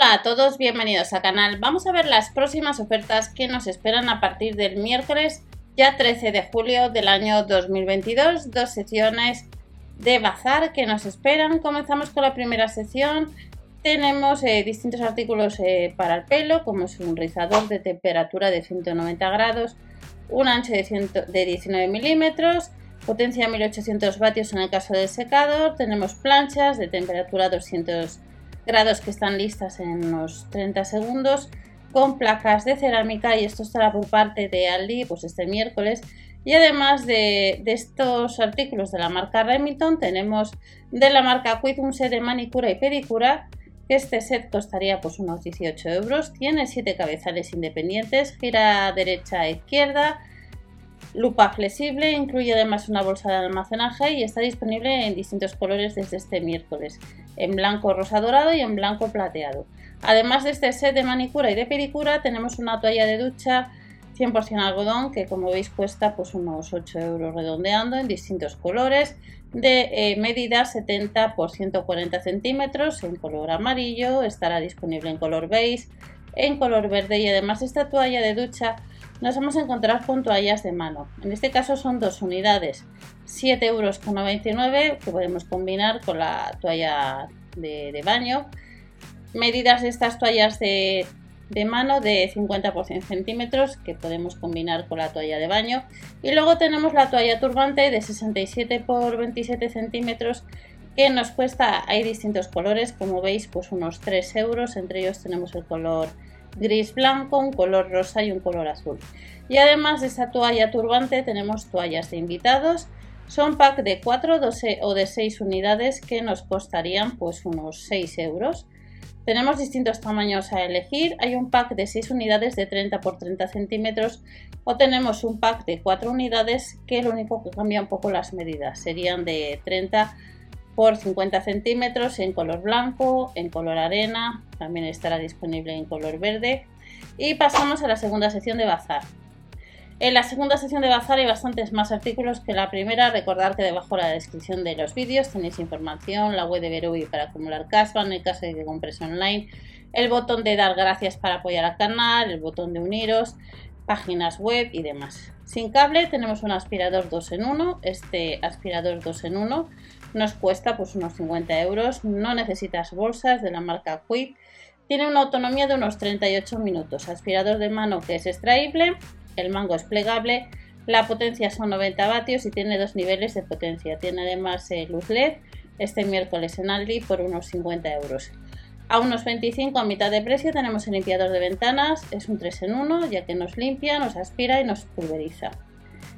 Hola a todos, bienvenidos al canal. Vamos a ver las próximas ofertas que nos esperan a partir del miércoles, ya 13 de julio del año 2022. Dos secciones de bazar que nos esperan. Comenzamos con la primera sección. Tenemos eh, distintos artículos eh, para el pelo, como es un rizador de temperatura de 190 grados, un ancho de, de 19 milímetros, potencia 1800 vatios en el caso del secador. Tenemos planchas de temperatura 200 grados que están listas en unos 30 segundos con placas de cerámica y esto estará por parte de Aldi pues este miércoles. Y además de, estos artículos de la marca Remington tenemos de la marca Quid un set de manicura y pedicura este set costaría pues unos 18 euros. Tiene 7 cabezales independientes gira derecha a izquierda lupa flexible, incluye además una bolsa de almacenaje y está disponible en distintos colores desde este miércoles, en blanco rosa dorado y en blanco plateado. Además de este set de manicura y de pedicura, tenemos una toalla de ducha 100% algodón que como veis cuesta pues unos 8 euros redondeando en distintos colores de eh, medida 70 por 140 centímetros en color amarillo, estará disponible en color beige, en color verde y además esta toalla de ducha nos vamos a encontrar con toallas de mano. En este caso son dos unidades, 7,99 euros que podemos combinar con la toalla de, baño. Medidas de estas toallas de, mano de 50 por 100 centímetros que podemos combinar con la toalla de baño. Y luego tenemos la toalla turbante de 67 por 27 centímetros que nos cuesta, hay distintos colores, como veis, pues unos 3 euros. Entre ellos tenemos el color gris blanco, un color rosa y un color azul. Y además de esta toalla turbante tenemos toallas de invitados. Son pack de 4 o de 6 unidades que nos costarían pues unos 6 euros. Tenemos distintos tamaños a elegir. Hay un pack de 6 unidades de 30 por 30 centímetros o tenemos un pack de 4 unidades que lo único que cambia un poco las medidas. Serían de 30 por 50 centímetros en color blanco, en color arena, también estará disponible en color verde. Y pasamos a la segunda sección de bazar. En la segunda sección de bazar hay bastantes más artículos que la primera. Recordad que debajo de la descripción de los vídeos tenéis información, la web de Berui para acumular cashback en el caso de que compres online, el botón de dar gracias para apoyar al canal, el botón de uniros, páginas web y demás. Sin cable tenemos un aspirador 2 en 1. Este aspirador 2 en 1 nos cuesta pues unos 50 euros. No necesitas bolsas de la marca Quid. Tiene una autonomía de unos 38 minutos. Aspirador de mano que es extraíble. El mango es plegable. La potencia son 90 vatios y tiene dos niveles de potencia. Tiene además luz LED. Este miércoles en Aldi por unos 50 euros. A unos 25 a mitad de precio tenemos el limpiador de ventanas, es un 3 en 1 ya que nos limpia, nos aspira y nos pulveriza.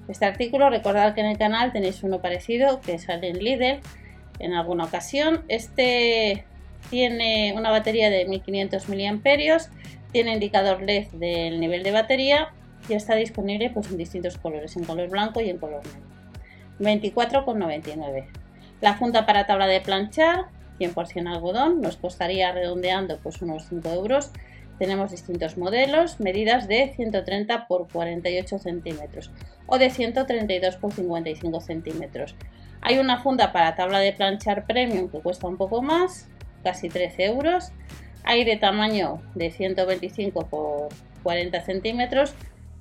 Este artículo, recordad que en el canal tenéis uno parecido que sale en Lidl en alguna ocasión. Este tiene una batería de 1500 mAh, tiene indicador LED del nivel de batería y está disponible pues, en distintos colores, en color blanco y en color negro. 24,99. La funda para tabla de planchar 100% algodón, nos costaría redondeando pues unos 5 euros. Tenemos distintos modelos, medidas de 130 por 48 centímetros o de 132 por 55 centímetros. Hay una funda para tabla de planchar premium que cuesta un poco más, casi 13 euros. Hay de tamaño de 125 por 40 centímetros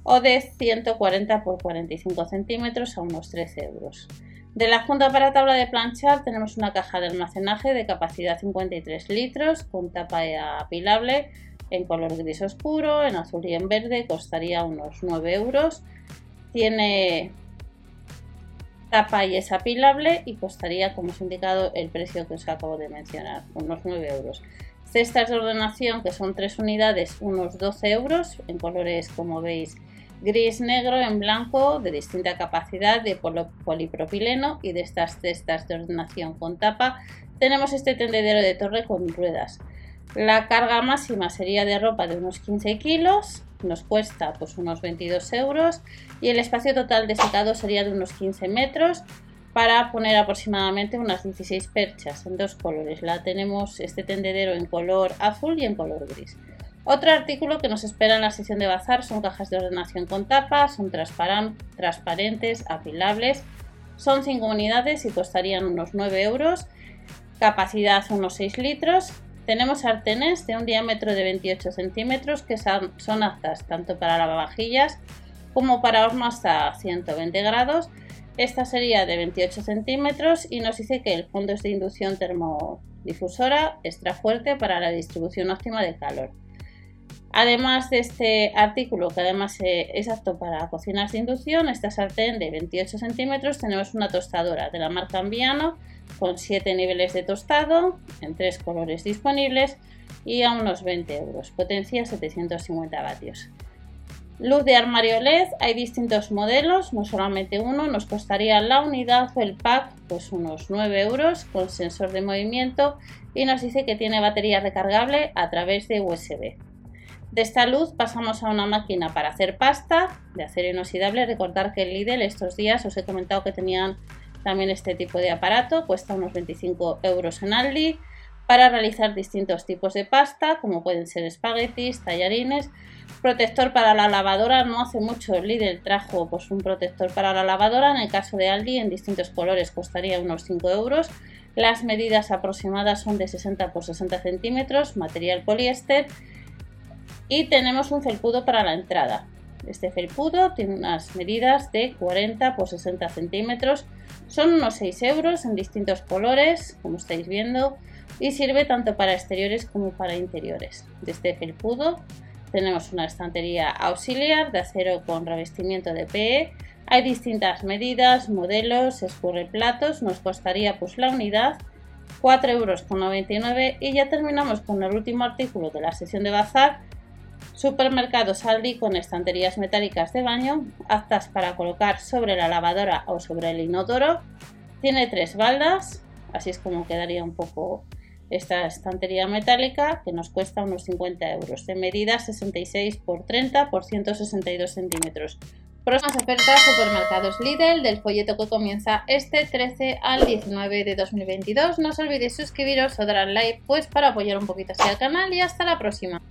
o de 140 por 45 centímetros a unos 13 euros. De la funda para tabla de planchar tenemos una caja de almacenaje de capacidad 53 litros con tapa apilable en color gris oscuro, en azul y en verde, costaría unos 9 euros. Tiene tapa y es apilable y costaría, como os he indicado, el precio que os acabo de mencionar, unos 9 euros. Cestas de ordenación que son 3 unidades, unos 12 euros, en colores como veis gris negro en blanco de distinta capacidad de polipropileno y de estas cestas de ordenación con tapa tenemos este tendedero de torre con ruedas. La carga máxima sería de ropa de unos 15 kilos, nos cuesta pues unos 22 euros y el espacio total de secado sería de unos 15 metros para poner aproximadamente unas 16 perchas en dos colores. La tenemos este tendedero en color azul y en color gris. Otro artículo que nos espera en la sección de bazar son cajas de ordenación con tapas, son transparentes, apilables, son 5 unidades y costarían unos 9 euros, capacidad unos 6 litros, Tenemos sartenes de un diámetro de 28 centímetros que son aptas tanto para lavavajillas como para horno hasta 120 grados. Esta sería de 28 centímetros y nos dice que el fondo es de inducción termodifusora extra fuerte para la distribución óptima de calor. Además de este artículo, que además eh, es apto para cocinas de inducción, esta sartén de 28 centímetros tenemos una tostadora de la marca Ambiano con 7 niveles de tostado en 3 colores disponibles y a unos 20 euros, potencia 750 vatios. Luz de armario LED, hay distintos modelos, no solamente uno, nos costaría la unidad o el pack pues unos 9 euros con sensor de movimiento y nos dice que tiene batería recargable a través de USB. De esta luz pasamos a una máquina para hacer pasta de acero inoxidable. Recordar que el Lidl estos días os he comentado que tenían también este tipo de aparato, cuesta unos 25 euros en Aldi para realizar distintos tipos de pasta, como pueden ser espaguetis, tallarines, protector para la lavadora. No hace mucho el Lidl trajo pues, un protector para la lavadora, en el caso de Aldi en distintos colores costaría unos 5 euros. Las medidas aproximadas son de 60 por 60 centímetros, material poliéster y tenemos un felpudo para la entrada. Este felpudo tiene unas medidas de 40 por 60 centímetros. Son unos 6 euros en distintos colores, como estáis viendo, y sirve tanto para exteriores como para interiores. De este felpudo tenemos una estantería auxiliar de acero con revestimiento de PE. Hay distintas medidas, modelos, escurre platos. Nos costaría pues la unidad 4,99 euros y ya terminamos con el último artículo de la sesión de bazar Supermercado Saldi con estanterías metálicas de baño, aptas para colocar sobre la lavadora o sobre el inodoro. Tiene tres baldas, así es como quedaría un poco esta estantería metálica que nos cuesta unos 50 euros, de medida 66 por 30 por 162 centímetros. Próximas ofertas Supermercados Lidl del folleto que comienza este 13 al 19 de 2022. No os olvidéis suscribiros o dar al like pues para apoyar un poquito así al canal y hasta la próxima.